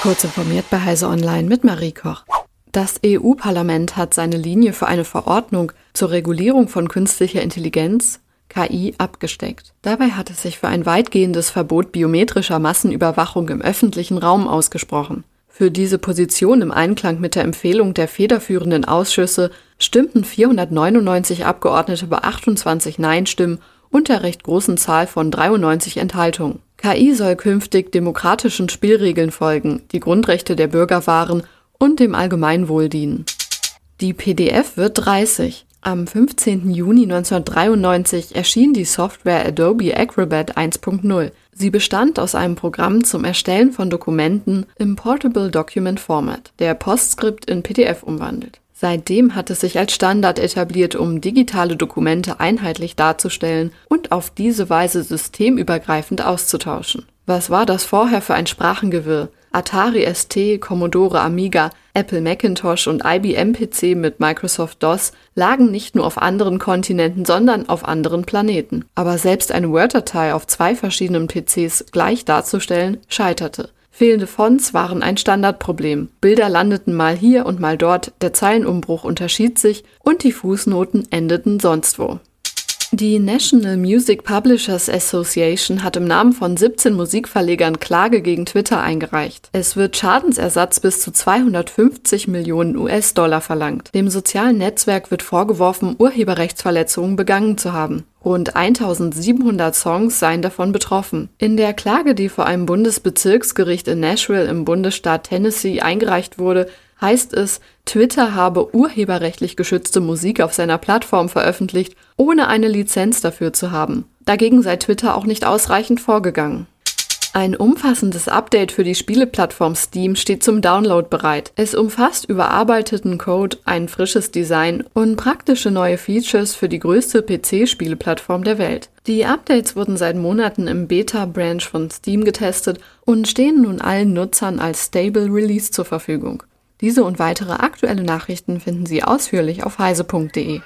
Kurz informiert bei Heise Online mit Marie Koch. Das EU-Parlament hat seine Linie für eine Verordnung zur Regulierung von künstlicher Intelligenz KI abgesteckt. Dabei hat es sich für ein weitgehendes Verbot biometrischer Massenüberwachung im öffentlichen Raum ausgesprochen. Für diese Position im Einklang mit der Empfehlung der federführenden Ausschüsse stimmten 499 Abgeordnete bei 28 Nein-Stimmen und der recht großen Zahl von 93 Enthaltungen. KI soll künftig demokratischen Spielregeln folgen, die Grundrechte der Bürger wahren und dem Allgemeinwohl dienen. Die PDF wird 30. Am 15. Juni 1993 erschien die Software Adobe Acrobat 1.0. Sie bestand aus einem Programm zum Erstellen von Dokumenten im Portable Document Format, der PostScript in PDF umwandelt. Seitdem hat es sich als Standard etabliert, um digitale Dokumente einheitlich darzustellen und auf diese Weise systemübergreifend auszutauschen. Was war das vorher für ein Sprachengewirr? Atari ST, Commodore Amiga, Apple Macintosh und IBM PC mit Microsoft DOS lagen nicht nur auf anderen Kontinenten, sondern auf anderen Planeten. Aber selbst eine Word-Datei auf zwei verschiedenen PCs gleich darzustellen, scheiterte. Fehlende Fonts waren ein Standardproblem. Bilder landeten mal hier und mal dort, der Zeilenumbruch unterschied sich und die Fußnoten endeten sonst wo. Die National Music Publishers Association hat im Namen von 17 Musikverlegern Klage gegen Twitter eingereicht. Es wird Schadensersatz bis zu 250 Millionen US-Dollar verlangt. Dem sozialen Netzwerk wird vorgeworfen, Urheberrechtsverletzungen begangen zu haben. Rund 1700 Songs seien davon betroffen. In der Klage, die vor einem Bundesbezirksgericht in Nashville im Bundesstaat Tennessee eingereicht wurde, heißt es, Twitter habe urheberrechtlich geschützte Musik auf seiner Plattform veröffentlicht, ohne eine Lizenz dafür zu haben. Dagegen sei Twitter auch nicht ausreichend vorgegangen. Ein umfassendes Update für die Spieleplattform Steam steht zum Download bereit. Es umfasst überarbeiteten Code, ein frisches Design und praktische neue Features für die größte PC-Spieleplattform der Welt. Die Updates wurden seit Monaten im Beta-Branch von Steam getestet und stehen nun allen Nutzern als Stable Release zur Verfügung. Diese und weitere aktuelle Nachrichten finden Sie ausführlich auf heise.de.